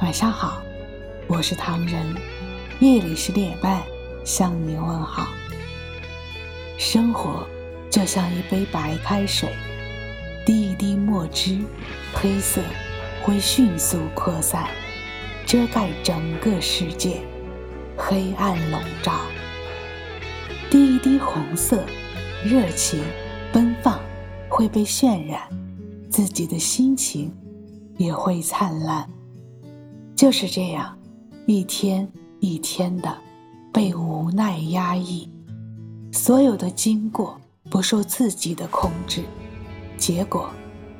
晚上好，我是唐人，夜里十点半向你问好。生活就像一杯白开水，滴一滴墨汁，黑色会迅速扩散，遮盖整个世界，黑暗笼罩。滴一滴红色，热情奔放会被渲染，自己的心情也会灿烂。就是这样，一天一天的被无奈压抑，所有的经过不受自己的控制，结果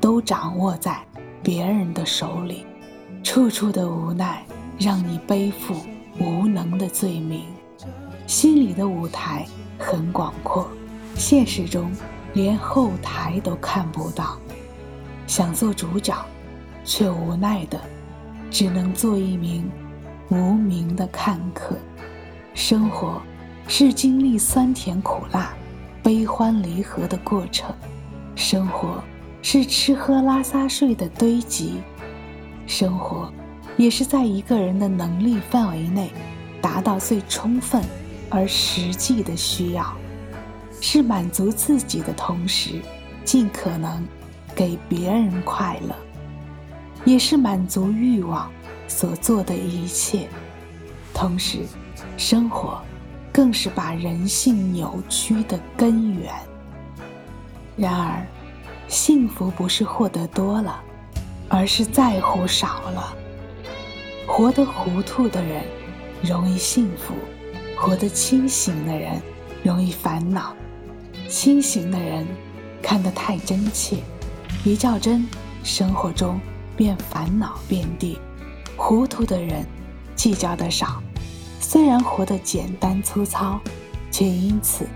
都掌握在别人的手里，处处的无奈让你背负无能的罪名。心里的舞台很广阔，现实中连后台都看不到，想做主角，却无奈的。只能做一名无名的看客。生活是经历酸甜苦辣、悲欢离合的过程，生活是吃喝拉撒睡的堆积，生活也是在一个人的能力范围内达到最充分而实际的需要，是满足自己的同时，尽可能给别人快乐。也是满足欲望所做的一切，同时，生活更是把人性扭曲的根源。然而，幸福不是获得多了，而是在乎少了。活得糊涂的人容易幸福，活得清醒的人容易烦恼。清醒的人看得太真切，一较真，生活中。便烦恼遍地，糊涂的人计较的少，虽然活得简单粗糙，却因此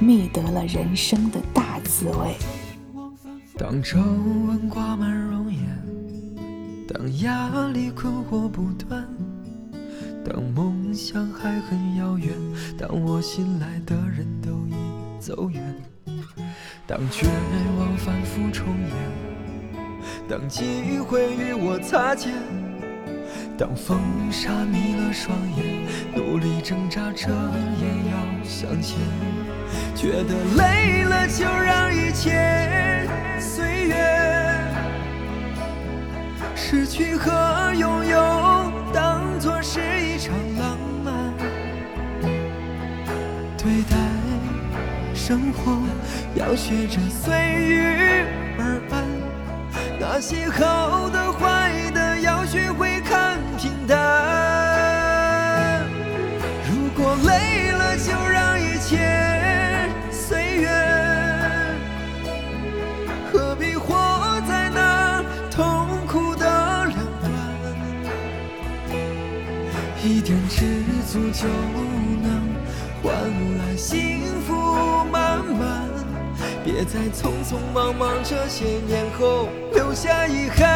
觅得了人生的大滋味。当皱纹挂满容颜，当压力困惑不断，当梦想还很遥远，当我信赖的人都已走远，当绝望反复重演。当机会与我擦肩，当风沙迷了双眼，努力挣扎着也要向前。觉得累了就让一切随缘，失去和拥有当作是一场浪漫。对待生活要学着随遇而安。那些好的坏的，要学会看平淡。如果累了，就让一切随缘。何必活在那痛苦的两端？一点知足就能换来幸福。别在匆匆忙忙这些年后留下遗憾。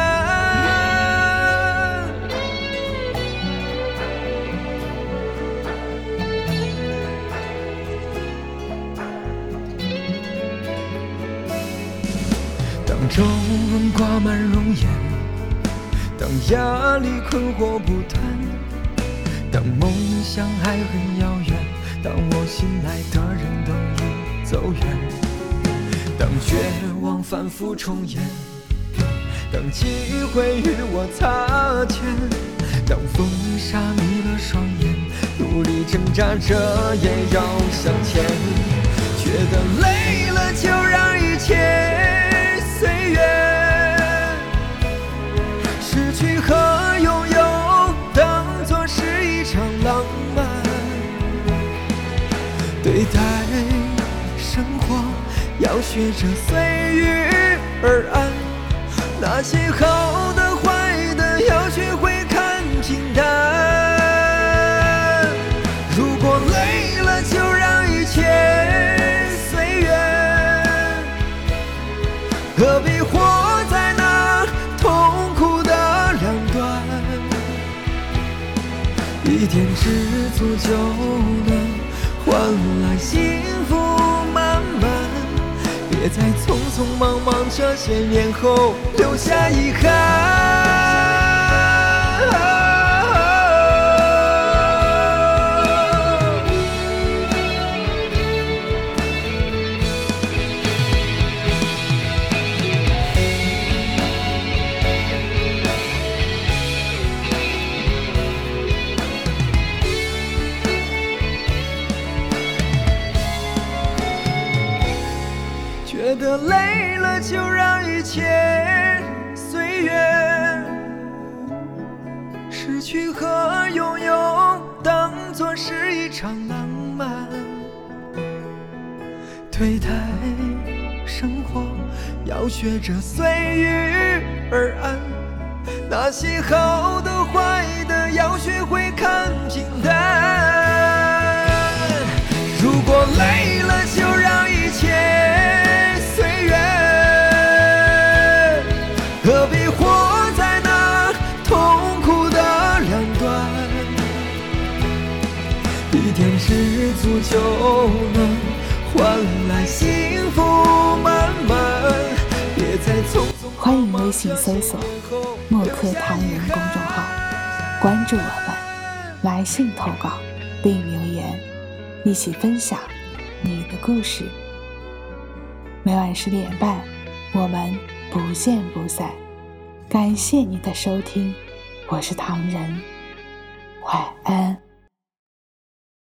当皱纹挂满容颜，当压力困惑不断，当梦想还很遥远，当我信赖的人都已走远。当绝望反复重演，当机会与我擦肩，当风沙迷了双眼，努力挣扎着也要向前。觉得累了就让一切随缘，失去和拥有当作是一场浪漫，对待。要学着随遇而安，那些好的坏的，要学会看平淡。如果累了，就让一切随缘，何必活在那痛苦的两端？一点知足就能换来幸福。别在匆匆忙忙这些年后留下遗憾。得累了，就让一切随缘。失去和拥有，当作是一场浪漫。对待生活，要学着随遇而安。那些好的、坏知足就能换来幸福满满。别再匆匆欢迎微信搜索“墨客唐人”公众号，关注我们，来信投稿并留言，一起分享你的故事。每晚十点半，我们不见不散。感谢你的收听，我是唐人，晚安。